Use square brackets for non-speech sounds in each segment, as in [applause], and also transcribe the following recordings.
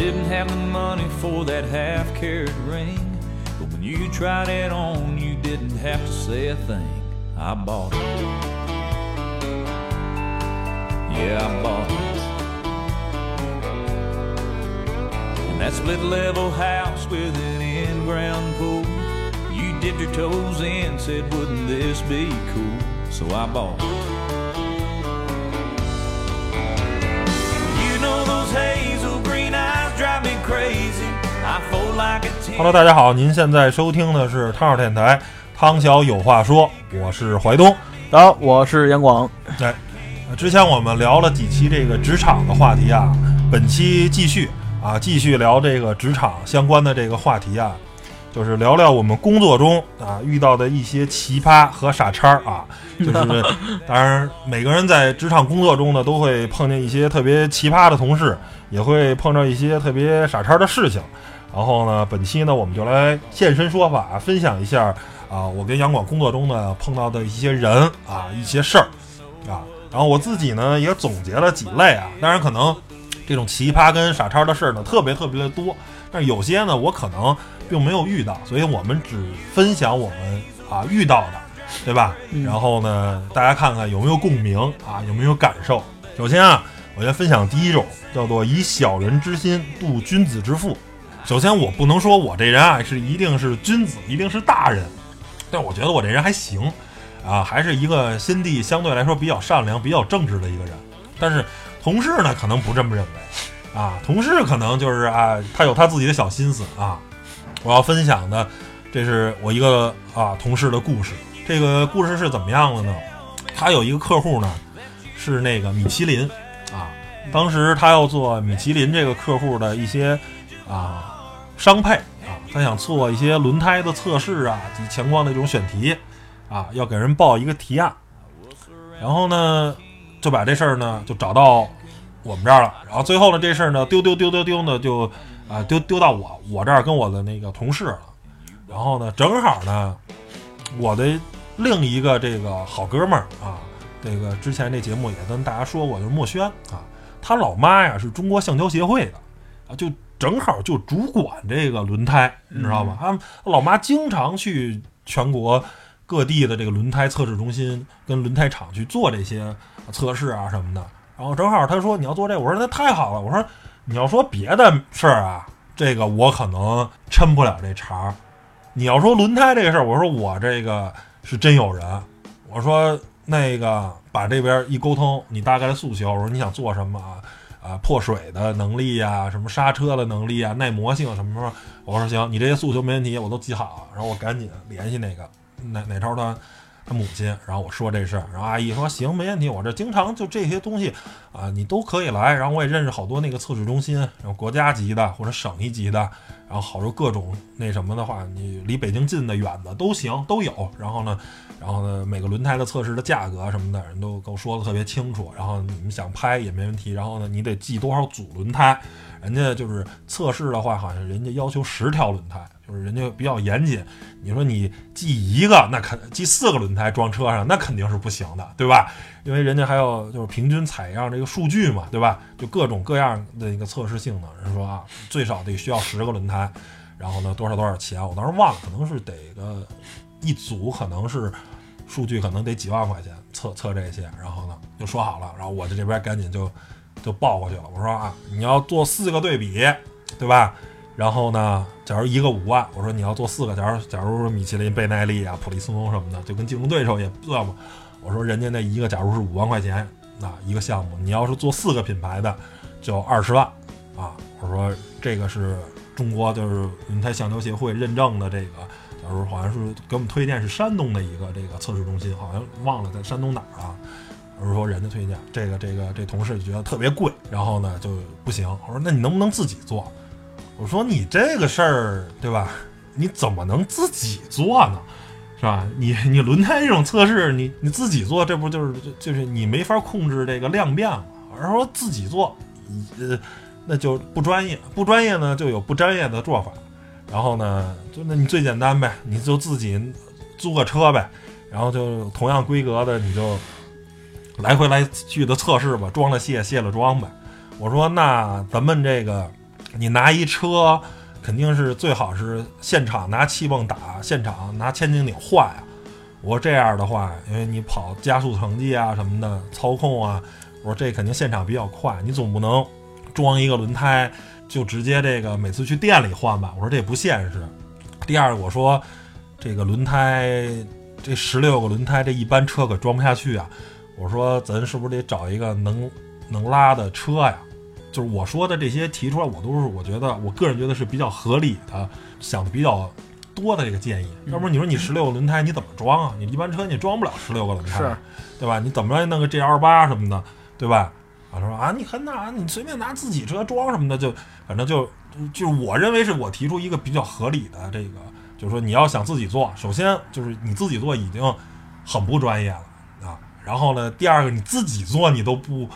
didn't have the money for that half carat ring. But when you tried it on, you didn't have to say a thing. I bought it. Yeah, I bought it. And that split level house with an in ground pool. You dipped your toes in, said, Wouldn't this be cool? So I bought it. Hello，大家好，您现在收听的是汤小电台，汤小有话说，我是怀东。好，我是杨广。哎，呃之前我们聊了几期这个职场的话题啊，本期继续啊，继续聊这个职场相关的这个话题啊，就是聊聊我们工作中啊遇到的一些奇葩和傻叉儿啊，[laughs] 就是当然每个人在职场工作中呢，都会碰见一些特别奇葩的同事，也会碰到一些特别傻叉儿的事情。然后呢，本期呢，我们就来现身说法，分享一下啊，我跟杨广工作中呢碰到的一些人啊，一些事儿啊。然后我自己呢也总结了几类啊，当然可能这种奇葩跟傻叉的事儿呢特别特别的多，但是有些呢我可能并没有遇到，所以我们只分享我们啊遇到的，对吧？然后呢，大家看看有没有共鸣啊，有没有感受。首先啊，我先分享第一种，叫做以小人之心度君子之腹。首先，我不能说我这人啊是一定是君子，一定是大人，但我觉得我这人还行，啊，还是一个心地相对来说比较善良、比较正直的一个人。但是同事呢，可能不这么认为，啊，同事可能就是啊，他有他自己的小心思啊。我要分享的，这是我一个啊同事的故事。这个故事是怎么样的呢？他有一个客户呢，是那个米其林啊，当时他要做米其林这个客户的一些啊。商配啊，他想做一些轮胎的测试啊及相关的这种选题啊，要给人报一个提案，然后呢就把这事儿呢就找到我们这儿了，然后最后呢这事儿呢丢丢丢丢丢呢就啊丢丢到我我这儿跟我的那个同事了，然后呢正好呢我的另一个这个好哥们儿啊，这个之前这节目也跟大家说过，就是墨轩啊，他老妈呀是中国橡胶协会的啊，就。正好就主管这个轮胎，你知道吧？他老妈经常去全国各地的这个轮胎测试中心跟轮胎厂去做这些测试啊什么的。然后正好他说你要做这，我说那太好了。我说你要说别的事儿啊，这个我可能抻不了这茬儿。你要说轮胎这个事儿，我说我这个是真有人。我说那个把这边一沟通，你大概的诉求，我说你想做什么啊？啊，破水的能力呀，什么刹车的能力呀，耐磨性什么什么，我说行，你这些诉求没问题，我都记好。然后我赶紧联系那个哪哪超他他母亲，然后我说这事儿，然后阿姨说行，没问题，我这经常就这些东西啊，你都可以来。然后我也认识好多那个测试中心，然后国家级的或者省一级的，然后好多各种那什么的话，你离北京近的远的都行，都有。然后呢？然后呢，每个轮胎的测试的价格什么的，人都给我说的特别清楚。然后你们想拍也没问题。然后呢，你得记多少组轮胎？人家就是测试的话，好像人家要求十条轮胎，就是人家比较严谨。你说你记一个，那肯记四个轮胎装车上，那肯定是不行的，对吧？因为人家还要就是平均采样这个数据嘛，对吧？就各种各样的一个测试性能。人说啊，最少得需要十个轮胎，然后呢，多少多少钱？我当时忘了，可能是得个。一组可能是数据，可能得几万块钱测测这些，然后呢就说好了，然后我这这边赶紧就就报过去了。我说啊，你要做四个对比，对吧？然后呢，假如一个五万，我说你要做四个，假如假如说米其林、倍耐力啊、普利司通什么的，就跟竞争对手也算嘛。我说人家那一个假如是五万块钱，啊一个项目，你要是做四个品牌的，就二十万啊。我说这个是中国就是轮胎橡胶协会认证的这个。时候好像是给我们推荐是山东的一个这个测试中心，好像忘了在山东哪儿啊。我是说人家推荐这个这个这同事就觉得特别贵，然后呢就不行。我说那你能不能自己做？我说你这个事儿对吧？你怎么能自己做呢？是吧？你你轮胎这种测试，你你自己做，这不就是就是你没法控制这个量变吗？而说自己做，呃，那就不专业，不专业呢就有不专业的做法。然后呢，就那你最简单呗，你就自己租个车呗，然后就同样规格的，你就来回来去的测试吧，装了卸，卸了装呗。我说那咱们这个你拿一车，肯定是最好是现场拿气泵打，现场拿千斤顶换啊。我说这样的话，因为你跑加速成绩啊什么的，操控啊，我说这肯定现场比较快，你总不能装一个轮胎就直接这个每次去店里换吧？我说这不现实。第二我说这个轮胎这十六个轮胎，这一般车可装不下去啊。我说咱是不是得找一个能能拉的车呀？就是我说的这些提出来，我都是我觉得我个人觉得是比较合理的，想的比较多的这个建议。要不然你说你十六个轮胎你怎么装啊？你一般车你装不了十六个轮胎，对吧？你怎么着弄个 GL 八什么的，对吧？啊，他说啊，你很哪你随便拿自己车装什么的，就反正就就我认为是我提出一个比较合理的这个，就是说你要想自己做，首先就是你自己做已经很不专业了啊。然后呢，第二个你自己做你都不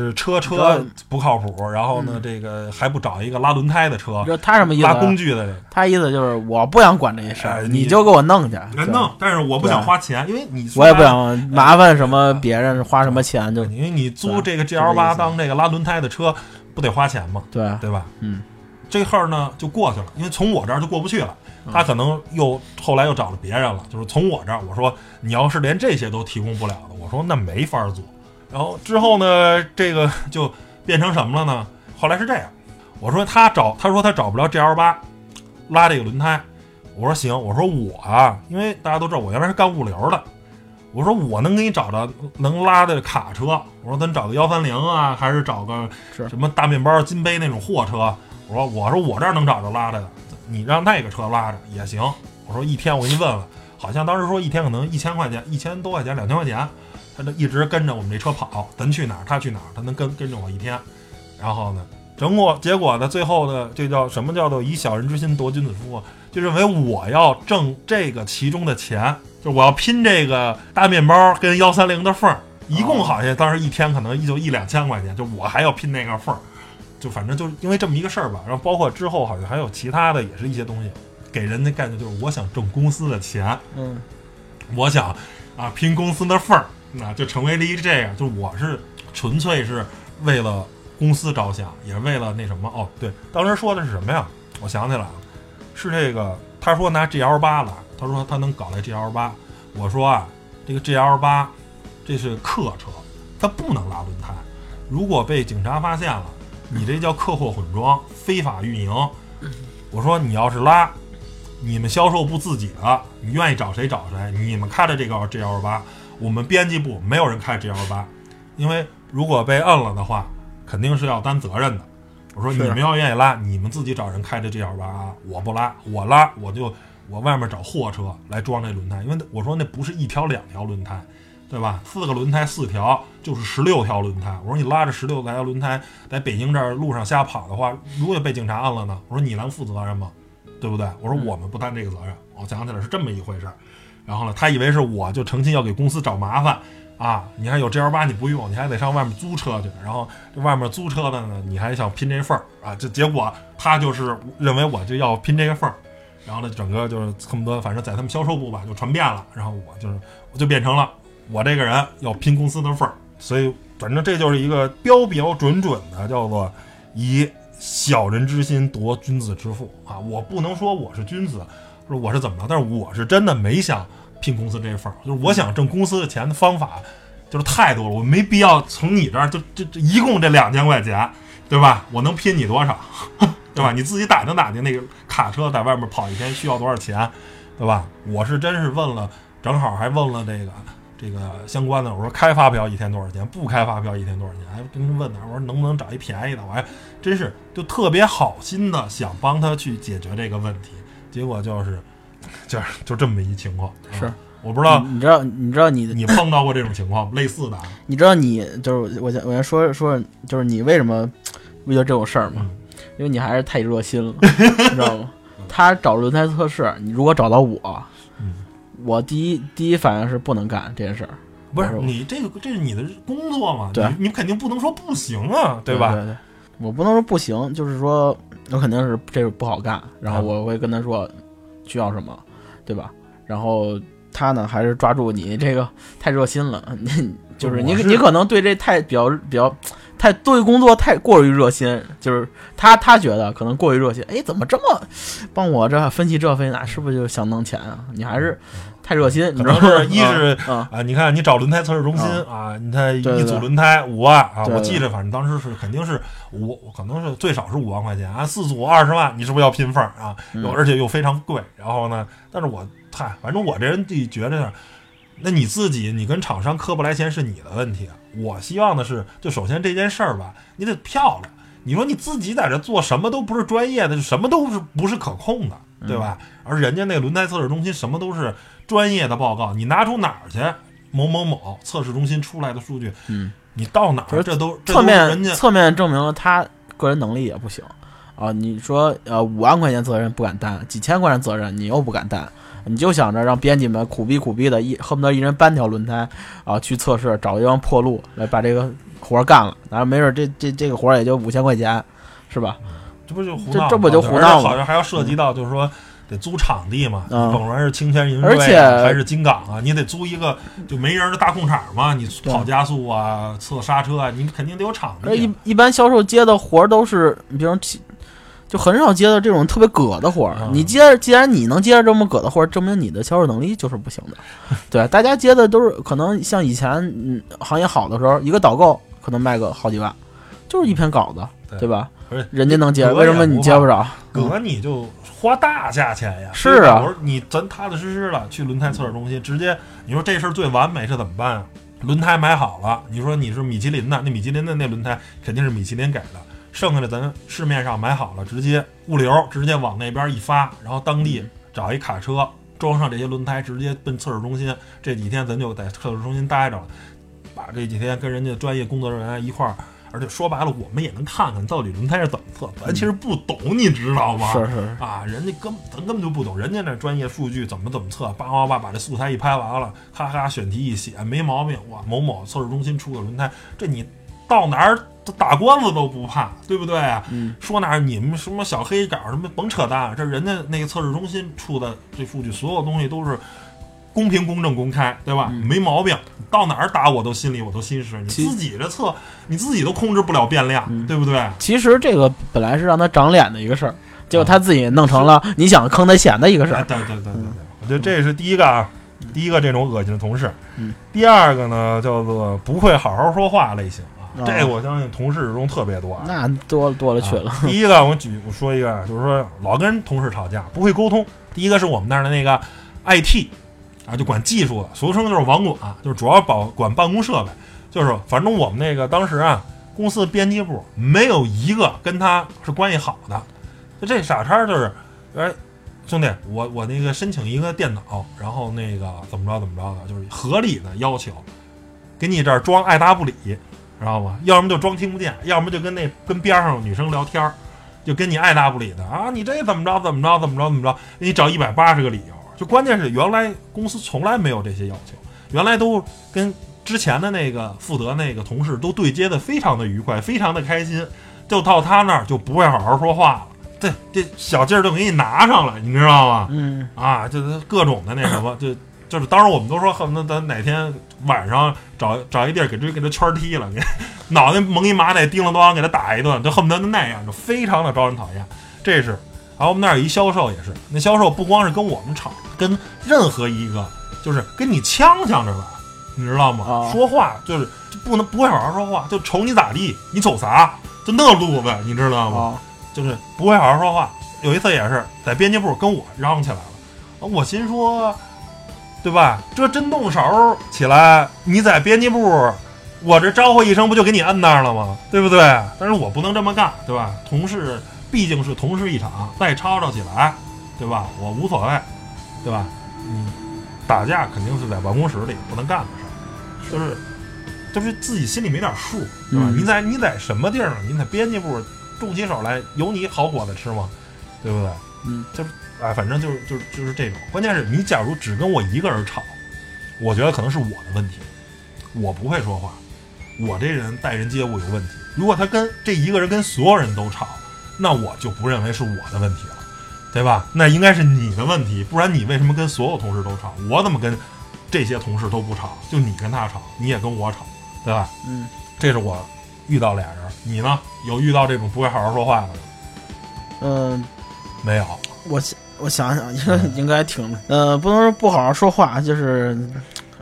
是车车不靠谱，然后呢，这个还不找一个拉轮胎的车他什么意思啊？拉工具的这个。他意思就是我不想管这些事儿，哎你你就给我弄去。别弄，但是我不想花钱，因为你我也不想麻烦什么别人花什么钱，就因为你租这个 GL 八当这个拉轮胎的车，不得花钱吗？对，对吧？嗯，这号呢就过去了，因为从我这儿就过不去了。嗯他可能又后来又找了别人了，就是从我这儿，我说你要是连这些都提供不了的，我说那没法做。然后之后呢，这个就变成什么了呢？后来是这样，我说他找，他说他找不着 GL 八拉这个轮胎，我说行，我说我啊，因为大家都知道我原来是干物流的，我说我能给你找着能拉的卡车，我说咱找个幺三零啊，还是找个什么大面包、金杯那种货车？我说我说我这儿能找着拉着的，你让那个车拉着也行。我说一天我给你问问，好像当时说一天可能一千块钱，一千多块钱，两千块钱，他就一直跟着我们这车跑，咱去哪儿他去哪儿，他能跟跟着我一天。然后呢，整果结果呢，最后呢，这叫什么叫做以小人之心夺君子之腹啊？就认为我要挣这个其中的钱，就是我要拼这个大面包跟幺三零的缝儿，一共好像当时一天可能就一两千块钱，就我还要拼那个缝儿，就反正就是因为这么一个事儿吧。然后包括之后好像还有其他的，也是一些东西，给人的感觉就是我想挣公司的钱，嗯，我想啊拼公司的份儿，那就成为了一这样，就我是纯粹是为了公司着想，也是为了那什么哦，对，当时说的是什么呀？我想起来了，是这个他说拿 GL 八来，他说他能搞来 GL 八，我说啊，这个 GL 八这是客车，它不能拉轮胎，如果被警察发现了，你这叫客货混装，非法运营。我说你要是拉，你们销售部自己的，你愿意找谁找谁，你们开的这个 GL 八，我们编辑部没有人开 GL 八，因为如果被摁了的话，肯定是要担责任的。我说你们要愿意拉，你们自己找人开这 GL 八啊，我不拉，我拉我就我外面找货车来装这轮胎，因为我说那不是一条两条轮胎，对吧？四个轮胎四条就是十六条轮胎。我说你拉着十六条轮胎在北京这儿路上瞎跑的话，如果被警察摁了呢？我说你能负责任吗？对不对？我说我们不担这个责任。我想起来是这么一回事儿。然后呢，他以为是我就成心要给公司找麻烦啊！你看有 GL 八你不用，你还得上外面租车去，然后这外面租车的呢，你还想拼这份儿啊？这结果他就是认为我就要拼这个份儿，然后呢，整个就是恨不得反正在他们销售部吧就传遍了，然后我就是我就变成了我这个人要拼公司的份儿，所以反正这就是一个标标准准的叫做以小人之心夺君子之腹啊！我不能说我是君子，说我是怎么着，但是我是真的没想拼公司这份儿，就是我想挣公司的钱的方法就是太多了，我没必要从你这儿就就就一共这两千块钱，对吧？我能拼你多少，[laughs] 对吧？你自己打听打听那个卡车在外面跑一天需要多少钱，对吧？我是真是问了，正好还问了这个这个相关的，我说开发票一天多少钱，不开发票一天多少钱，还跟问呢，我说能不能找一便宜的，我还真是就特别好心的想帮他去解决这个问题，结果就是 [laughs] 就是就这么一情况，是。啊。我不知道你知道你知道你你碰到过这种情况类似的啊，[laughs] 你知道你就是我先我先说说就是你为什么遇到这种事儿吗？嗯。因为你还是太热心了，[laughs] 你知道吗？他找轮胎测试，你如果找到我，嗯。我第一第一反应是不能干这件事儿，不是你这个这是你的工作嘛，对。你你肯定不能说不行啊，吧？对对对，我不能说不行，就是说我肯定是这个不好干，然后啊我会跟他说需要什么，对吧？然后他呢还是抓住你这个太热心了，[laughs] 你就是你是你可能对这太比较比较太对工作太过于热心，就是他他觉得可能过于热心，哎，怎么这么帮我这分析这分析那，是不是就想弄钱啊？你还是太热心，你知道吗？可能是一是嗯啊，你看你找轮胎测试中心啊，你看一组轮胎五万啊，我记着，反正当时是肯定是五，可能是最少是五万块钱啊，四组二十万，你是不是要拼缝儿啊？嗯。有而且又非常贵，然后呢，但是我嗨，反正我这人就觉得，那你自己你跟厂商磕不来钱是你的问题，我希望的是，就首先这件事儿吧，你得漂亮。你说你自己在这做什么都不是专业的，什么都是不是可控的，对吧？而人家那轮胎测试中心什么都是专业的报告，你拿出哪儿去？某某某测试中心出来的数据，嗯，你到哪儿这都侧面侧面证明了他个人能力也不行啊。你说呃五万块钱责任不敢担，几千块钱责任你又不敢担，你就想着让编辑们苦逼苦逼的一恨不得一人搬条轮胎啊去测试，找一帮破路来把这个活儿干了，然后没准这这这个活儿也就五千块钱，是吧？这不就胡闹？这这不就胡闹吗好像还要涉及到，就是说得租场地嘛，嗯甭管是清泉营而且还是金港啊，你得租一个就没人的大空场嘛，你跑加速啊、测刹车啊，你肯定得有场地啊。一一般销售接的活儿都是，你比如起就很少接到这种特别葛的活儿。嗯你接，既然你能接着这么葛的活儿，证明你的销售能力就是不行的。[laughs] 对，大家接的都是可能像以前嗯行业好的时候，一个导购可能卖个好几万，就是一篇稿子，对对吧？人家能接，葛为什么你接不着？葛，你就花大价钱呀！是啊我说你咱踏踏实实的去轮胎测试中心，直接你说这事儿最完美是怎么办啊？轮胎买好了，你说你是米其林的，那米其林的那轮胎肯定是米其林给的，剩下的咱市面上买好了，直接物流直接往那边一发，然后当地找一卡车装上这些轮胎，直接奔测试中心。这几天咱就在测试中心待着了，把这几天跟人家专业工作人员一块儿。而且说白了，我们也能看看到底轮胎是怎么测，咱其实不懂，你知道吗？是是是，啊，人家根咱根本就不懂，人家那专业数据怎么怎么测，叭叭叭把这素材一拍完了，咔咔选题一写，没毛病。哇，某某测试中心出个轮胎，这你到哪儿打官司都不怕，对不对啊？嗯，说哪儿你们什么小黑稿什么甭扯淡，这人家那个测试中心出的这数据，所有东西都是公平、公正、公开，对吧？嗯没毛病。到哪儿打我都心里我都心实，你自己这测你自己都控制不了变量，嗯对不对？其实这个本来是让他长脸的一个事儿，结果他自己弄成了你想坑他钱的一个事哎，儿。对对对对对，我觉得这是第一个啊，第一个这种恶心的同事。嗯，第二个呢叫做不会好好说话类型这我相信同事中特别多啊。那多多了去了啊，第一个我举我说一个，啊就是说老跟同事吵架，不会沟通。第一个是我们那儿的那个 IT 啊，就管技术的，俗称就是网管，就是主要保管办公设备。就是反正我们那个当时啊，公司编辑部没有一个跟他是关系好的。就这傻叉就是，哎，兄弟，我我那个申请一个电脑，然后那个怎么着怎么着的，就是合理的要求，给你这儿装爱答不理，知道吗？要么就装听不见，要么就跟那跟边上女生聊天儿，就跟你爱答不理的啊，你这怎么着怎么着怎么着怎么着，你找一百八十个理由。就关键是原来公司从来没有这些要求，原来都跟之前的那个负责那个同事都对接的非常的愉快，非常的开心，就到他那儿就不会好好说话了。这这小劲儿就给你拿上了，你知道吗？嗯，啊，就是各种的那什么，就就是当时我们都说，恨不得咱哪天晚上找找一地儿给这给他圈踢了，给脑袋蒙一麻袋，叮了咣给他打一顿，就恨不得那样，就非常的招人讨厌。这是，然后我们那儿有一销售也是，那销售不光是跟我们吵，跟任何一个就是跟你呛呛着了，你知道吗？哦说话就是就不能不会好好说话，就瞅你咋地，你瞅啥，就那路子，你知道吗？哦，就是不会好好说话。有一次也是在编辑部跟我嚷起来了，啊我心说，对吧？这真动手起来，你在编辑部，我这招呼一声不就给你摁那儿了吗？对不对？但是我不能这么干，对吧？同事毕竟是同事一场，再吵吵起来，对吧？我无所谓，对吧？嗯，打架肯定是在办公室里不能干的事儿，就是就是自己心里没点数，对吧？嗯你在你在什么地儿呢？你在编辑部动起手来，有你好果子吃吗？对不对？嗯，就是哎，反正就是就是就是这种。关键是你假如只跟我一个人吵，我觉得可能是我的问题，我不会说话，我这人待人接物有问题。如果他跟这一个人跟所有人都吵，那我就不认为是我的问题了。对吧？那应该是你的问题，不然你为什么跟所有同事都吵？我怎么跟这些同事都不吵？就你跟他吵，你也跟我吵，对吧？嗯，这是我遇到俩人，你呢？有遇到这种不会好好说话的吗？嗯，没有？我想我想想，应 [laughs] 该应该挺，呃，不能说不好好说话，就是。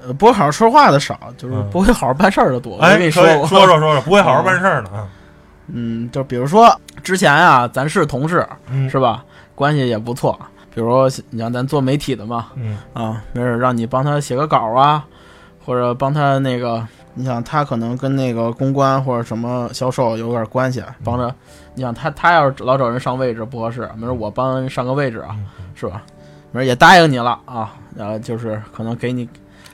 呃，不会好好说话的少，就是嗯不会好好办事儿的多。我哎，跟你说说 [laughs] 说说，不会好好办事儿呢啊？嗯，就比如说之前啊，咱是同事嗯，是吧？关系也不错。比如说你像咱做媒体的嘛，嗯啊，没准让你帮他写个稿啊，或者帮他那个，你想他可能跟那个公关或者什么销售有点关系，帮着，你想他他要是老找人上位置不合适，没准我帮人上个位置啊，嗯是吧？没准也答应你了啊，然后就是可能给你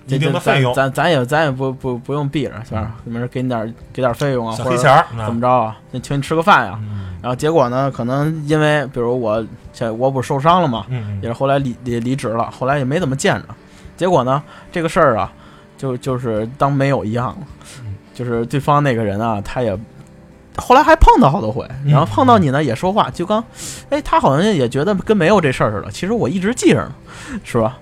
一定的费用，咱咱也咱也不不不用避着，是吧？没准给你点给点费用啊，或者怎么着啊？就请你吃个饭呀、嗯然后结果呢，可能因为比如我这我不是受伤了嘛，嗯也是后来离离离职了，后来也没怎么见着。结果呢，这个事儿啊，就就是当没有一样。就是对方那个人啊，他也后来还碰到好多回，嗯然后碰到你呢也说话，就刚，哎，他好像也觉得跟没有这事儿似的。其实我一直记着呢，是吧？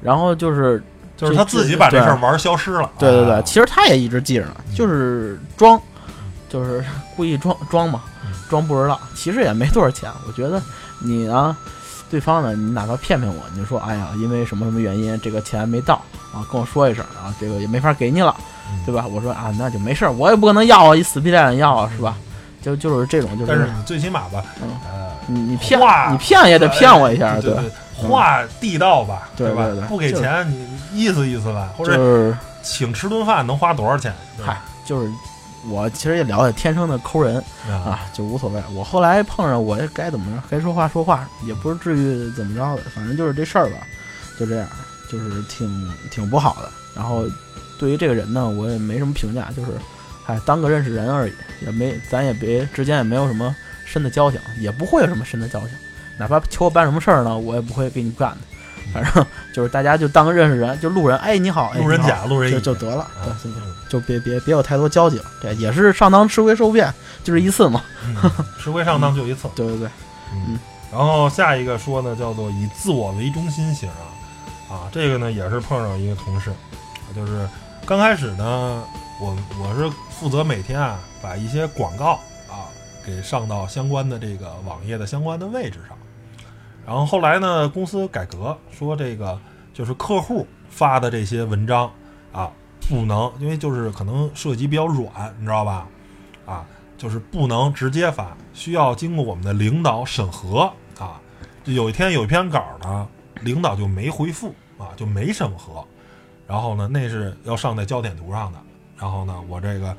然后就是就是他自己把这事儿玩消失了。对对对，啊其实他也一直记着呢，就是装，就是故意装装嘛嗯，装不知道。其实也没多少钱，我觉得你呢，对方呢，你哪怕骗骗我，你就说哎呀，因为什么什么原因，这个钱没到啊，跟我说一声啊，这个也没法给你了，嗯对吧？我说啊，那就没事儿，我也不可能要啊，一死皮赖脸要啊，是吧？就就是这种，就是但是你最起码吧，嗯呃，你你骗你骗也得骗我一下，对对，话地道吧，对对对？不给钱你意思意思吧，或者就是请吃顿饭能花多少钱？嗨，就是我其实也了解天生的抠人。啊，啊，就无所谓。我后来碰上，我也该怎么着，该说话说话，也不是至于怎么着的，反正就是这事儿吧，就这样，就是挺挺不好的。然后对于这个人呢，我也没什么评价，就是，哎，当个认识人而已，也没咱也别之间也没有什么深的交情，也不会有什么深的交情。哪怕求我办什么事儿呢，我也不会给你干的。反正就是大家就当个认识人，就路人，哎，你好，路人甲，路人就乙就得了，啊对，就别别别有太多交集了。对，也是上当吃亏受骗，就是一次嘛。嗯吃亏上当就一次。对对对，嗯然后下一个说呢，叫做以自我为中心型啊，啊，这个呢也是碰上一个同事，就是刚开始呢，我我是负责每天啊把一些广告啊给上到相关的这个网页的相关的位置上，然后后来呢，公司改革说这个就是客户发的这些文章啊不能，因为就是可能涉及比较软，你知道吧？啊，就是不能直接发，需要经过我们的领导审核啊。有一天有一篇稿呢，领导就没回复啊，就没审核。然后呢，那是要上在焦点图上的。然后呢，我这个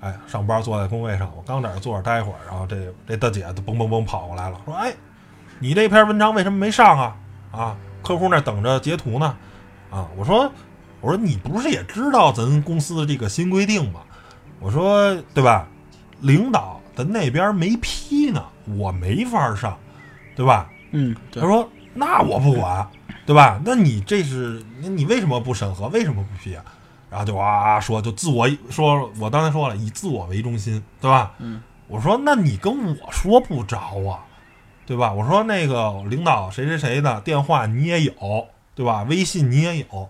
哎上班坐在工位上，我刚在这坐着待会儿，然后这这大姐就嘣嘣嘣跑过来了，说：“哎，你这篇文章为什么没上啊？啊，客户那等着截图呢。”啊，我说我说你不是也知道咱公司的这个新规定吗？我说对吧？领导咱那边没批呢，我没法上，对吧？嗯，他说那我不管，对吧？那你这是你你为什么不审核？为什么不批啊？然后就哇哇说，就自我说，我刚才说了，以自我为中心，对吧？嗯，我说那你跟我说不着啊，对吧？我说那个领导谁谁谁的电话你也有，对吧？微信你也有，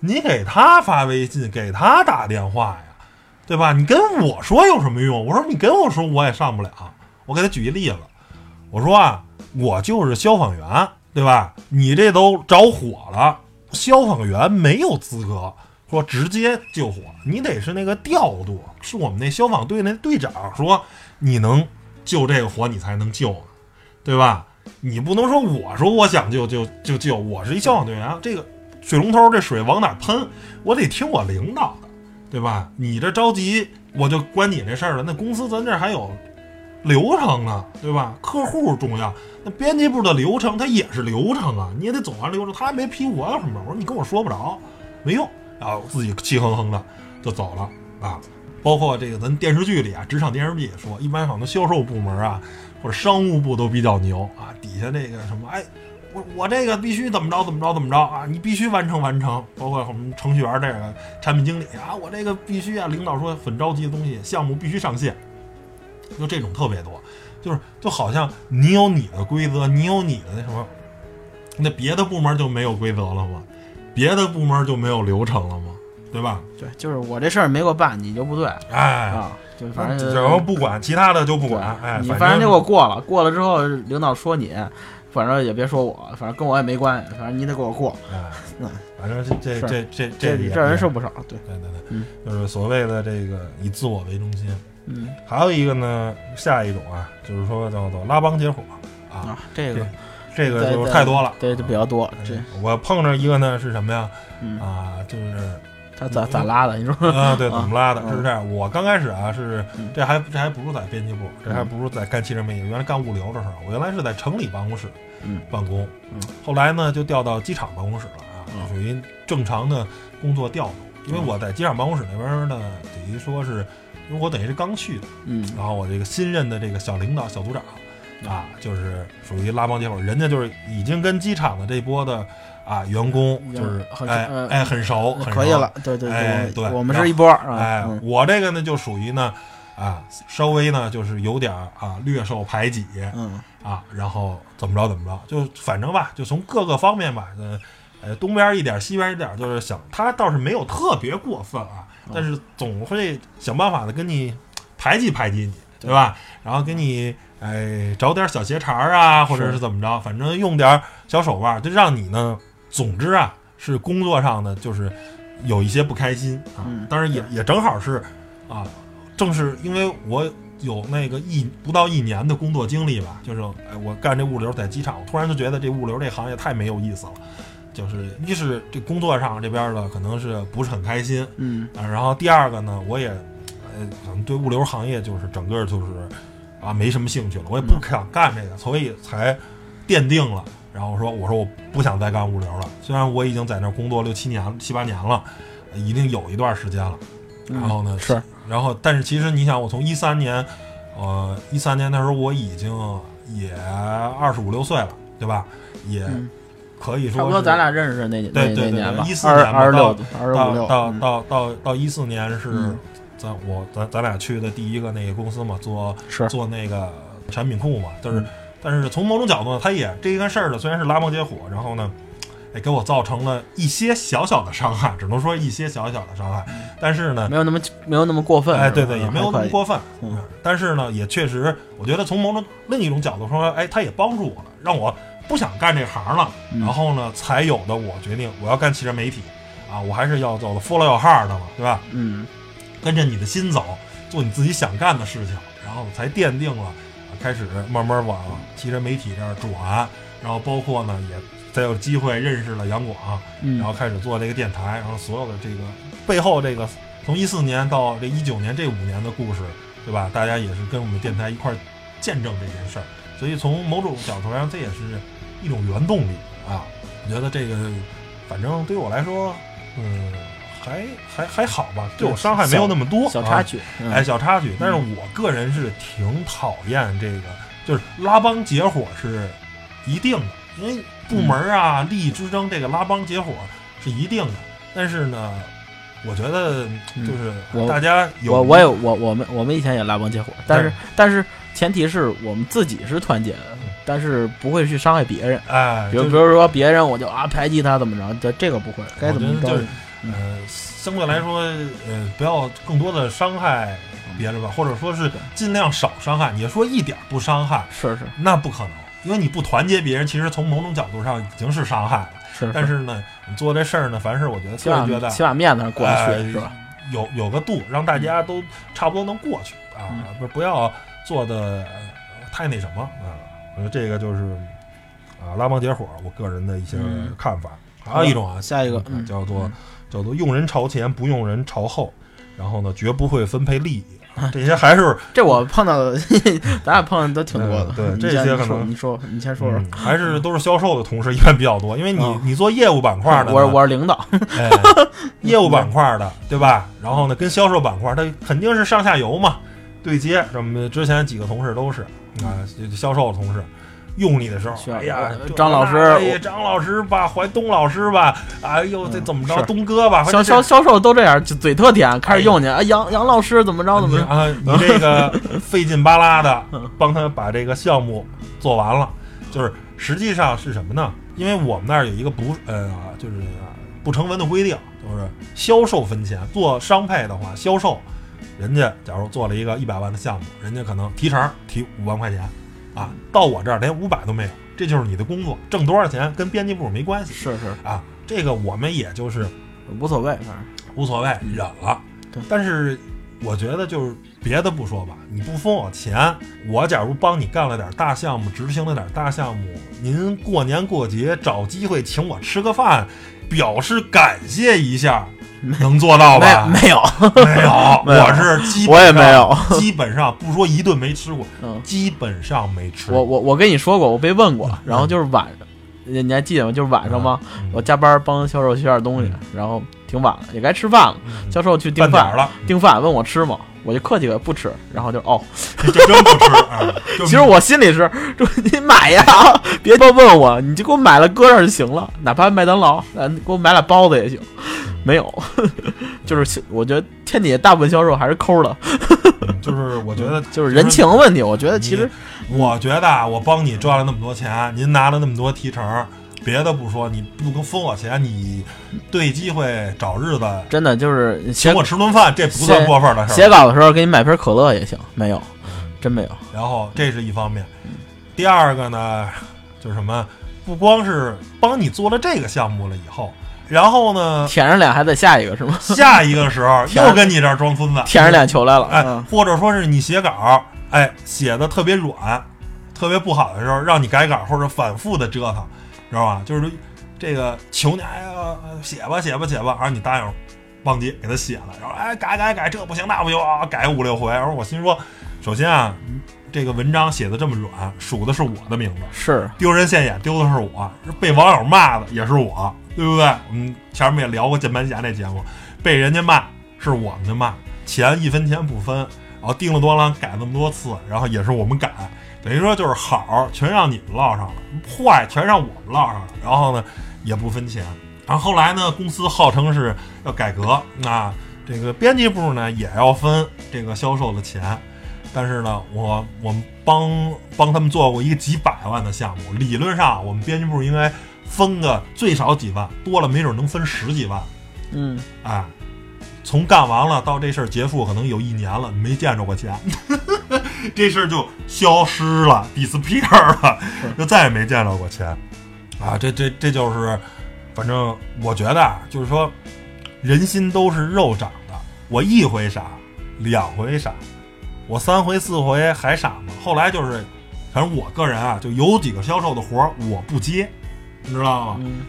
你给他发微信，给他打电话呀，对吧？你跟我说有什么用？我说你跟我说我也上不了。我给他举一例子，我说啊，我就是消防员，对吧？你这都着火了，消防员没有资格说直接救火，你得是那个调度，是我们那消防队那队长说你能救这个火，你才能救，对吧？你不能说我说我想救就就救，我是一消防队员，这个水龙头这水往哪喷，我得听我领导的，对吧？你这着急，我就关你这事儿了。那公司咱这还有流程啊，对吧？客户重要，那编辑部的流程它也是流程啊，你也得走完流程。他还没批我有什么？我说你跟我说不着，没用，然后自己气哼哼的就走了啊。包括这个咱电视剧里啊，职场电视剧也说，一般好像销售部门啊或者商务部都比较牛啊，底下这个什么哎。我我这个必须怎么着怎么着怎么着啊！你必须完成完成，包括我们程序员这个产品经理啊，我这个必须啊，领导说很着急的东西，项目必须上线，就这种特别多。就是就好像你有你的规则，你有你的那什么，那别的部门就没有规则了吗？别的部门就没有流程了吗？对吧？对，就是我这事儿没给我办，你就不对哎，啊，就反正只要不管其他的就不管，哎，你反正就给我过了，过了之后领导说你，反正也别说我，反正跟我也没关系，反正你得给我过，哎嗯，反正这这这这这这人是不少，对，对对对，嗯就是所谓的这个以自我为中心。嗯还有一个呢，下一种啊，就是说叫做拉帮结伙啊，啊，这个这个就太多了。对，就比较多，这嗯我碰着一个呢是什么呀？嗯，啊，就是他咋咋拉的？你说啊，对，[laughs] 怎么拉的？嗯是这样，我刚开始啊是嗯这还这还不如在编辑部，这还不如在干汽车媒体，原来干物流的时候，我原来是在城里办公室嗯办公嗯，后来呢就调到机场办公室了啊，嗯属于正常的工作调动。因为我在机场办公室那边呢，等于说是，因为我等于是刚去的，嗯。然后我这个新任的这个小领导、小组长，啊，就是属于拉帮结伙，人家就是已经跟机场的这波的啊员工就是很哎呃哎很熟，很熟。可以了，对对哎对我们是一波哎，嗯。我这个呢就属于呢啊稍微呢就是有点儿啊略受排挤嗯。啊，然后怎么着怎么着，就反正吧，就从各个方面吧，呃。呃，东边一点，西边一点，就是想他倒是没有特别过分啊，嗯但是总会想办法的跟你排挤排挤你，对吧？然后给你哎找点小鞋茬儿啊，或者是是怎么着，反正用点小手腕儿，就让你呢，总之啊是工作上呢就是有一些不开心啊。嗯当然也也正好是啊，正是因为我有那个一不到一年的工作经历吧，就是哎我干这物流在机场，我突然就觉得这物流这行业太没有意思了。就是一是这工作上这边的可能是不是很开心，嗯啊，然后第二个呢，我也呃可能对物流行业就是整个就是啊没什么兴趣了，我也不嗯想干这个，所以才奠定了。然后说我说我不想再干物流了，虽然我已经在那儿工作六七年七八年了，呃一定有一段时间了。嗯然后呢是，然后但是其实你想，我从一三年，呃一三年那时候我已经也二十五六岁了，对吧？也嗯可以说差不多咱俩认识那年对对对那年吧，14年吧二十六到二十五六，到到嗯到到到一四年是嗯咱我咱咱俩去的第一个那个公司嘛，做是做那个产品库嘛，但是嗯但是从某种角度呢，它也这一个事儿呢，虽然是拉帮结伙，然后呢，哎给我造成了一些小小的伤害，只能说一些小小的伤害，但是呢没，有那么没有那么过分，哎，对对，也没有那么过分，嗯但是呢，也确实，我觉得从某种另一种角度说，哎，他也帮助我了，让我不想干这行了，嗯然后呢，才有的我决定我要干汽车媒体，啊，我还是要走的 follow your heart 的嘛，对吧？嗯跟着你的心走，做你自己想干的事情，然后才奠定了，啊开始慢慢往汽车媒体这儿转，然后包括呢，也再有机会认识了杨广，嗯，然后开始做这个电台，然后所有的这个背后这个从一四年到这一九年这五年的故事，对吧？大家也是跟我们电台一块儿见证这件事儿，所以从某种角度上，这也是一种原动力啊。我觉得这个反正对我来说，嗯，还还还好吧，对我伤害没有那么多，啊小插曲，嗯哎，小插曲。但是我个人是挺讨厌这个，就是拉帮结伙是一定的，因为部门啊、利益之争，这个拉帮结伙是一定的。但是呢，我觉得就是我大家有我我有我我们我们以前也拉帮结伙，但是但是前提是我们自己是团结的，但是不会去伤害别人。哎，比如就比如说别人我就啊排挤他怎么着，这这个不会，该怎么着呃，相对来说，呃，不要更多的伤害别人吧，或者说是尽量少伤害。你说一点儿不伤害，是是那不可能，因为你不团结别人，其实从某种角度上已经是伤害了。是，但是呢，你做这事儿呢，凡事我觉得起码个人觉得起码面子上过得去、哎是吧？有有个度，让大家都差不多能过去啊，嗯不是不要做的呃太那什么啊。我觉得这个就是啊拉帮结伙，我个人的一些嗯看法。还有一种啊，下一个嗯叫做嗯叫做用人朝前，不用人朝后，然后呢，绝不会分配利益。[laughs] 啊这些还是 [laughs] 这我碰到的，[laughs] 咱俩碰到的都挺多的。嗯对这些可能你说，你先说说。嗯还是都是销售的同事一般比较多，因为你嗯你做业务板块的，我是我是领导，哎，业务板块的，对吧？然后呢，跟销售板块，它肯定是上下游嘛，对接。什么之前几个同事都是啊，销售的同事，用你的时候哎呀张老师那哎呀张老师吧，怀东老师吧，哎呦，这嗯怎么着，是东哥吧，销销销售都这样，就嘴特甜，开始用你啊，杨杨老师怎么着怎么着，啊，你这个费劲巴拉的嗯帮他把这个项目做完了，就是实际上是什么呢？因为我们那儿有一个不呃，就是不成文的规定，就是销售分钱。做商配的话，销售人家假如做了一个一百万的项目，人家可能提成提五万块钱啊，到我这儿连五百都没有，这就是你的工作，挣多少钱跟编辑部没关系是是啊。这个我们也就是无所谓，反正无所谓，忍了对。但是我觉得就是别的不说吧，你不分我钱，我假如帮你干了点大项目，执行了点大项目，您过年过节找机会请我吃个饭，表示感谢一下，能做到吧？没没有，[laughs] 没有，我是基本我也没有，[laughs] 基本上不说一顿没吃过，嗯，基本上没吃。我我我跟你说过，我被问过，然后就是晚上，你你还记得吗？就是晚上吗？嗯我加班帮销售学点东西，然后挺晚了，也该吃饭了。嗯销售去订饭，了，订饭问我吃吗？我就客气了不吃，然后就哦，[laughs] 真不吃。啊其实我心里是，说你买呀，别多问我，你就给我买了搁这儿就行了，哪怕麦当劳，咱，给我买俩包子也行。没有，[laughs] 就是我觉得天底下大部分销售还是抠的，嗯就是我觉得 [laughs] 就是人情问题。我觉得其实我觉得啊，我帮你赚了那么多钱，您拿了那么多提成，别的不说，你不跟分我钱，你对机会找日子真的就是请我吃顿饭，这不算过分的事儿。写稿的时候给你买瓶可乐也行，没有，真没有。然后这是一方面，第二个呢，就是什么，不光是帮你做了这个项目了以后，然后呢，舔着脸还在下一个是吗？[laughs] 下一个时候 [laughs] 又跟你这儿装孙子，舔着脸求来了，哎嗯，或者说是你写稿，哎，写的特别软，特别不好的时候，让你改稿或者反复的折腾，知道吧？就是这个求你，哎呀，写吧写吧写吧，然后你答应，忘记给他写了，然后哎改改改，这不行那不行啊，改五六回。然后我心说，首先啊，这个文章写的这么软，数的是我的名字，是丢人现眼丢的是我，被网友骂的也是我，对不对？我们前面也聊过键盘侠那节目，被人家骂是我们的骂，钱一分钱不分，然后叮了咣啷改那么多次，然后也是我们改，等于说就是好全让你们落上了，坏全让我们落上了，然后呢也不分钱，然后后来呢公司号称是要改革，那这个编辑部呢也要分这个销售的钱。但是呢，我我们帮帮他们做过一个几百万的项目，理论上我们编辑部应该分个最少几万，多了没准能分十几万。嗯，哎，从干完了到这事儿结束，可能有一年了，没见着过钱，[laughs] 这事儿就消失了，disappear 了，就再也没见着过钱。啊，这这这就是，反正我觉得啊，就是说，人心都是肉长的。我一回傻，两回傻，我三回四回还傻吗？后来就是，反正我个人啊，就有几个销售的活儿我不接，你知道吗？嗯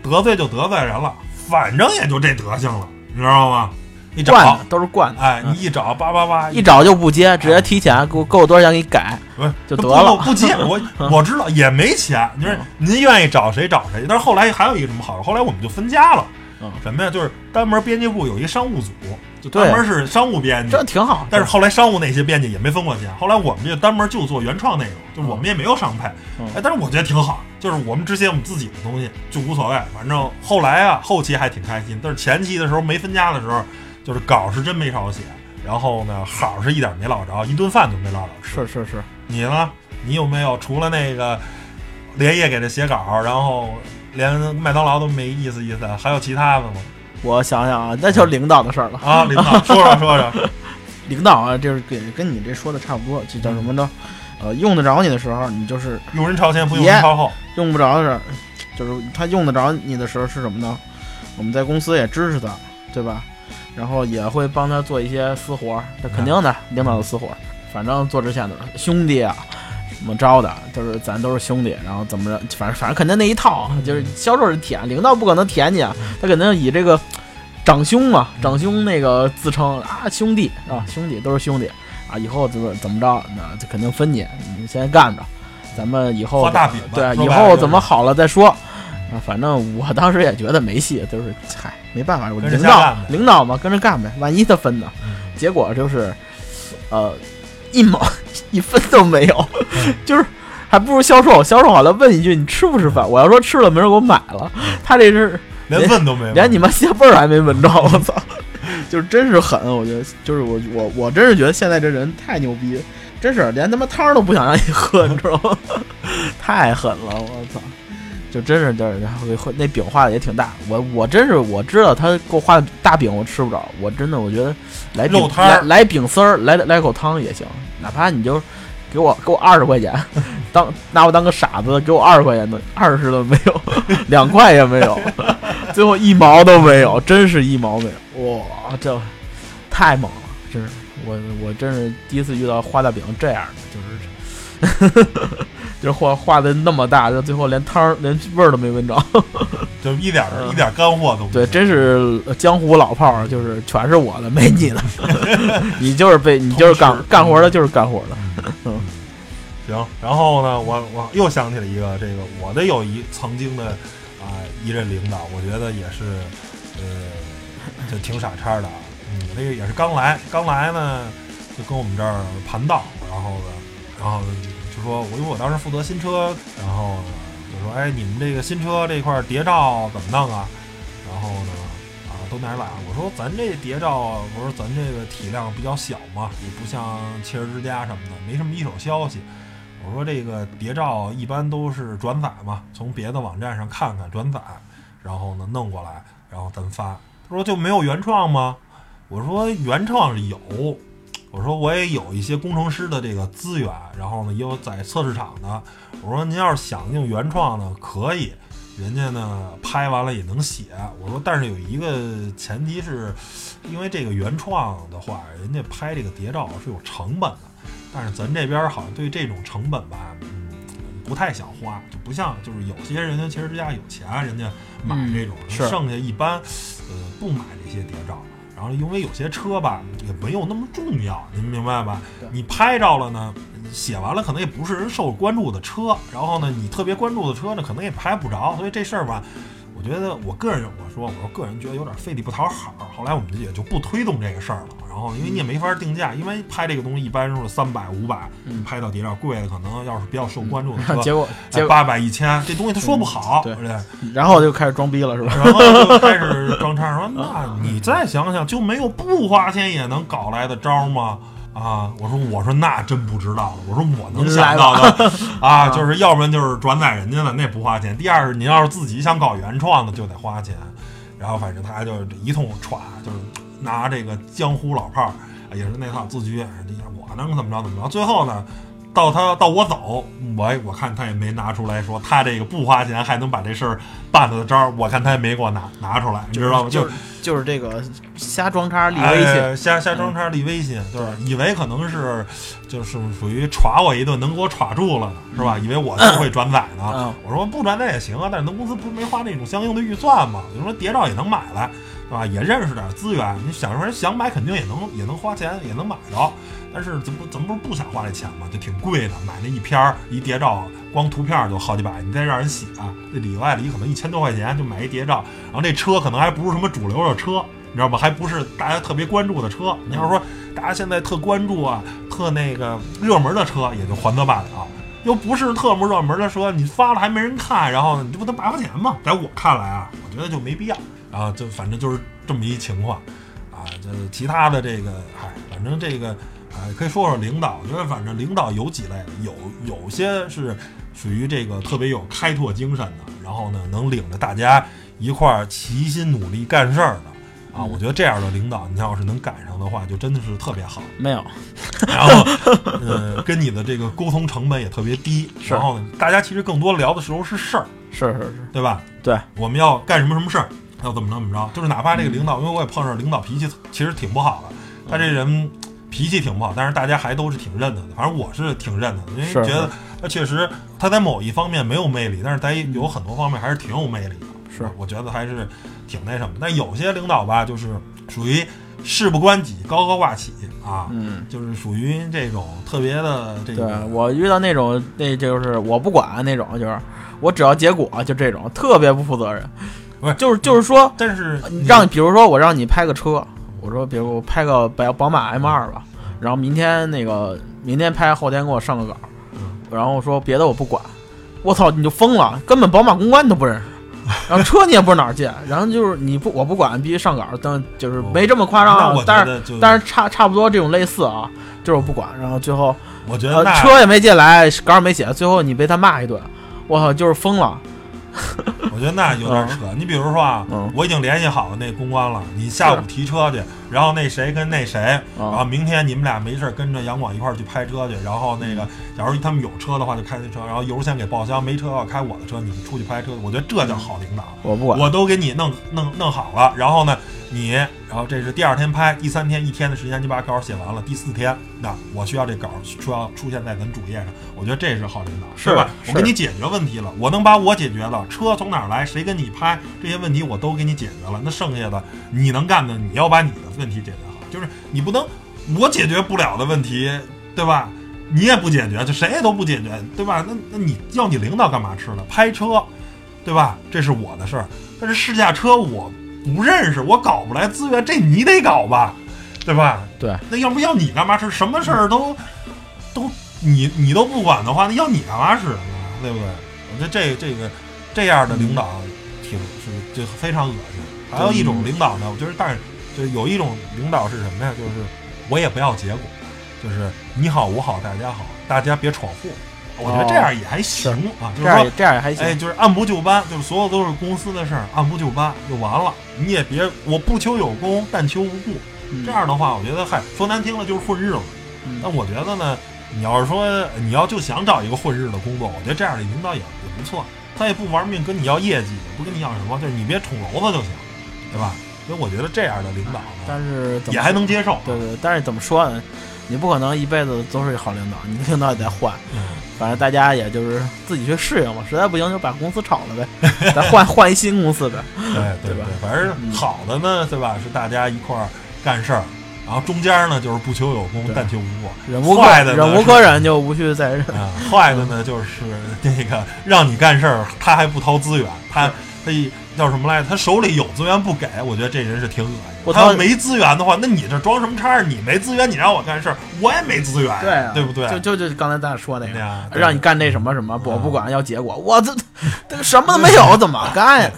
得罪就得罪人了，反正也就这德行了，你知道吗？一找，惯都是惯的，哎，嗯你一找叭叭叭，一找就不接，直接提钱，给我给我多少钱给你改，不是就得了不不接我 [laughs] 我知道也没钱，你说嗯您愿意找谁找谁。但是后来还有一个什么好处，后来我们就分家了。嗯什么呀？就是单门编辑部有一商务组，就对单门是商务编辑这。挺好。但是后来商务那些编辑也没分过钱，后来我们就单门就做原创内容，就是我们也没有商配，嗯哎，但是我觉得挺好，就是我们只写我们自己的东西就无所谓，反正后来啊，后期还挺开心，但是前期的时候没分家的时候，就是稿是真没少写，然后呢，好是一点没落着，一顿饭都没落着吃。是是是，你呢？你有没有除了那个连夜给他写稿，然后连麦当劳都没意思意思，还有其他的吗？我想想啊，那就是领导的事儿了。啊，领导 [laughs] 说说说说，领导啊，就是跟跟你这说的差不多，这叫什么呢？呃，用得着你的时候，你就是用人朝前不用人朝后。用不着的时候，就是他用得着你的时候是什么呢？我们在公司也支持他，对吧？然后也会帮他做一些私活儿，这肯定的，领导的私活儿。反正做之前的兄弟啊，怎么着的，就是咱都是兄弟，然后怎么着，反正反正肯定那一套啊，就是销售是舔，领导不可能舔你啊，他肯定以这个长兄嘛，长兄那个自称啊，兄弟啊，兄弟都是兄弟啊，以后怎么怎么着，那就肯定分你，你先干着，咱们以后对，以后怎么好了再说。啊，反正我当时也觉得没戏，就是嗨，没办法，我领导领导嘛，跟着干呗，万一他分呢？嗯。结果就是，呃，一毛一分都没有，嗯 [laughs] 就是还不如销售，销售好了问一句你吃不吃饭？我要说吃了，没人给我买了。他这是连问都没问，连你妈鞋味儿还没闻着，我操！[laughs] 就是真是狠，我觉得就是我我我真是觉得现在这人太牛逼，真是连他妈汤都不想让你喝，你知道吗？[laughs] 太狠了，我操！就真是就是会会那饼画的也挺大，我我真是我知道他给我画的大饼我吃不着，我真的我觉得来饼肉摊儿。来来饼丝儿来来口汤也行，哪怕你就给我给我二十块钱，当拿我当个傻子，给我二十块钱的二十都没有，两块也没有，最后一毛都没有，真是一毛没有，哇，这太猛了，真是。我我真是第一次遇到画大饼这样的，就是 [laughs] 就是画画的那么大，就最后连汤儿连味儿都没闻着，[laughs] 就一点一点儿干货都对，真是江湖老炮儿，就是全是我的，没你的，[laughs] 你就是被你就是干干活的，就是干活的，[laughs] 行，然后呢，我我又想起了一个这个我的有一曾经的啊、一任领导，我觉得也是呃，就挺傻叉的啊。嗯，那个也是刚来，刚来呢就跟我们这儿盘道，然后呢，然后就说我因为我当时负责新车，然后呢就说哎，你们这个新车这块谍照怎么弄啊？然后呢啊都哪儿来？我说咱这谍照，我说咱这个体量比较小嘛，也不像汽车之家什么的，没什么一手消息。我说这个谍照一般都是转载嘛，从别的网站上看看转载，然后呢弄过来，然后咱发。他说就没有原创吗？我说原创有，我说我也有一些工程师的这个资源，然后呢也有在测试场的。我说您要是想用原创呢，可以，人家呢拍完了也能写。我说但是有一个前提是，因为这个原创的话，人家拍这个谍照是有成本的。但是咱这边好像对这种成本吧，嗯，不太想花，就不像就是有些人家其实之家有钱，人家买这种，嗯剩下一般呃不买这些谍照。然后因为有些车吧也没有那么重要，您明白吧？你拍着了呢，写完了可能也不是人受关注的车，然后呢你特别关注的车呢可能也拍不着，所以这事儿吧。我觉得我个人我说我说个人觉得有点费力不讨好，后来我们也就不推动这个事儿了。然后因为你也没法定价，因为拍这个东西一般是三百五百，嗯拍到底料贵的可能要是比较受关注的车，结果八百一千，这东西他说不好，对对。然后就开始装逼了，是吧？然后就开始装叉说：[laughs] “那你再想想，就没有不花钱也能搞来的招吗？”啊，我说我说那真不知道了。我说我能想到的 [laughs] 啊，就是要不然就是转载人家的，那不花钱；第二是您要是自己想搞原创的，就得花钱。然后反正他就一通歘，就是拿这个江湖老炮儿，也是那套自居，我能怎么着怎么着。最后呢，到他到我走，我我看他也没拿出来说他这个不花钱还能把这事儿办了的招儿，我看他也没给我拿拿出来，你知道吗？就是就是这个瞎装叉立威信，哎瞎瞎装叉立威信，对，以为可能是就是属于耍我一顿，能给我耍住了呢，是吧？以为我就会转载呢。嗯我说不转载也行啊，但是咱公司不是没花那种相应的预算吗？就说谍照也能买来，对吧？也认识点资源，你想说人想买肯定也能也能花钱也能买着，但是咱不咱不是不想花这钱吗？就挺贵的，买那一篇儿一谍照，光图片就好几百，你再让人写，这里外里可能一千多块钱就买一谍照，然后这车可能还不是什么主流的车。你知道吗？还不是大家特别关注的车。你要是说大家现在特关注啊，特那个热门的车，也就还则罢了。又不是特么热门的车，你发了还没人看，然后你这不得白花钱吗？在我看来啊，我觉得就没必要。然后就反正就是这么一情况啊。这其他的这个，嗨，反正这个啊，可以说说领导。我觉得反正领导有几类，有有些是属于这个特别有开拓精神的，然后呢，能领着大家一块儿齐心努力干事儿的。啊，我觉得这样的领导，你要是能赶上的话，就真的是特别好。没有，然后，[laughs] 呃，跟你的这个沟通成本也特别低。是然后呢，大家其实更多聊的时候是事儿，是是是，对吧？对，我们要干什么什么事儿，要怎么着怎么着，就是哪怕这个领导，因为我也碰上领导脾气其实挺不好的，他这人脾气挺不好，但是大家还都是挺认他的。反正我是挺认他的，因为觉得他确实他在某一方面没有魅力，但是在有很多方面还是挺有魅力的。是我觉得还是挺那什么。但有些领导吧，就是属于事不关己，高高挂起啊，嗯。就是属于这种特别的这对个。我遇到那种，那就是我不管那种，就是我只要结果，就这种特别不负责任。不是就是就是说，但是你让比如说我让你拍个车，我说比如我拍个宝宝马 M 二吧，然后明天那个明天拍，后天给我上个稿，嗯然后说别的我不管，我操，你就疯了，根本宝马公关你都不认识，然后车你也不知道哪儿借，然后就是你不我不管，必须上稿，但就是没这么夸张啊，但是但是差差不多这种类似啊，就是我不管，然后最后呃我觉得那车也没借来，稿也没写，最后你被他骂一顿，我操，就是疯了，[laughs] 我觉得那有点扯。你比如说啊，嗯。我已经联系好了那公关了，你下午提车去，然后那谁跟那谁，然后啊，明天你们俩没事跟着杨广一块儿去拍车去，然后那个，假如他们有车的话就开那车，然后油先给报销，没车要开我的车，你出去拍车，我觉得这叫好领导。我不管，我都给你弄弄弄好了，然后呢，你，然后这是第二天拍，第三天一天的时间你把稿写完了，第四天那我需要这稿需要出现在咱主页上，我觉得这是好领导，是吧？我给你解决问题了，我能把我解决了，车从哪儿来，谁跟你拍这些问题我都给你解决了，那剩下的你能干的，你要把你的问题解决好，就是你不能我解决不了的问题，对吧？你也不解决，就谁也都不解决，对吧？那那你要你领导干嘛吃呢？拍车，对吧？这是我的事儿。但是试驾车我不认识，我搞不来资源，这你得搞吧，对吧？对，那要不要你干嘛吃？什么事儿都都你你都不管的话，那要你干嘛使呢？对不对？我觉得这这个这样的领导挺是就非常恶心。还有一种领导呢，我觉得，但是就是有一种领导是什么呀？就是我也不要结果，就是你好我好大家好，大家别闯祸。我觉得这样也还行啊，就是说这样也还行，哎，就是按部就班，就是所有都是公司的事儿，按部就班就完了。你也别，我不求有功，但求无过。嗯这样的话，我觉得嗨，说难听了就是混日子。嗯但我觉得呢，你要是说你要就想找一个混日子的工作，我觉得这样的领导也也不错。他也不玩命跟你要业绩，也不跟你要什么，就是你别捅娄子就行，对吧？所以我觉得这样的领导但，是也还能接受。对对，但是怎么说呢？你不可能一辈子都是好领导，你领导也得换。嗯，反正大家也就是自己去适应嘛，实在不行就把公司炒了呗，咱换换一新公司呗。对对对吧反正嗯好的呢，对吧？是大家一块儿干事儿，然后中间呢就是不求有功，但求无过。忍无可坏的忍无可忍就无需再忍。啊，坏的呢就是那个让你干事儿，他还不掏资源，他他一叫什么来着？他手里有资源不给，我觉得这人是挺恶心。他要没资源的话，那你这装什么叉儿？你没资源，你让我干事儿，我也没资源，对啊，对不对？就就就刚才咱俩说那个，让你干那什么什么，我不管，要结果，我这这什么都没有，怎么干呀？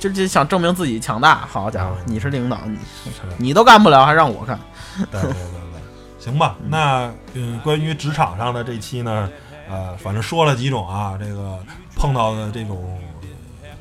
就就想证明自己强大，好家伙，你是领导，你你都干不了，还让我干？对对对对，行吧。那嗯，关于职场上的这期呢，呃，反正说了几种啊，这个碰到的这种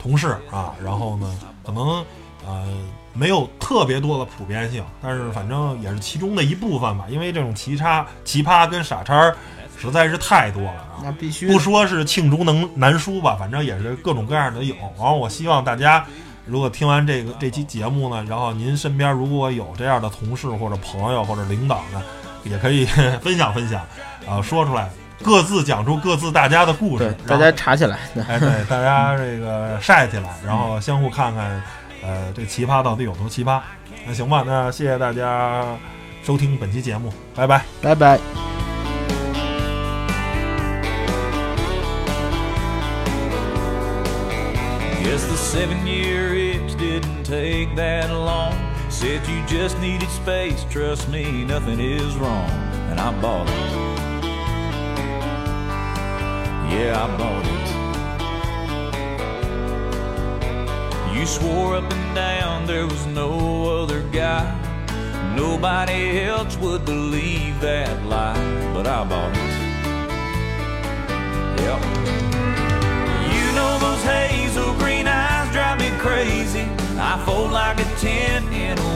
同事啊，然后呢，可能呃没有特别多的普遍性，但是反正也是其中的一部分吧。因为这种奇葩、奇葩跟傻叉实在是太多了啊。那必须不说是罄竹能难书吧，反正也是各种各样的有。然后我希望大家，如果听完这个这期节目呢，然后您身边如果有这样的同事或者朋友或者领导呢，也可以 [laughs] 分享分享，啊，说出来，各自讲出各自大家的故事，大家查起来。哎对，大家这个晒起来，然后相互看看，呃，这奇葩到底有多奇葩。那行吧，那谢谢大家收听本期节目，拜拜。拜拜。Guess the seven year itch didn't take that long. Said you just needed space, trust me, nothing is wrong. And I bought it. Yeah, I bought it. You swore up and down there was no other guy. Nobody else would believe that lie, but I bought it. Yep. You know those hazel green eyes drive me crazy. I fold like a tent in a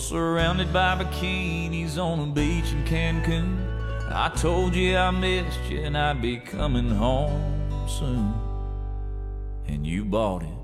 Surrounded by bikinis on a beach in Cancun. I told you I missed you and I'd be coming home soon. And you bought it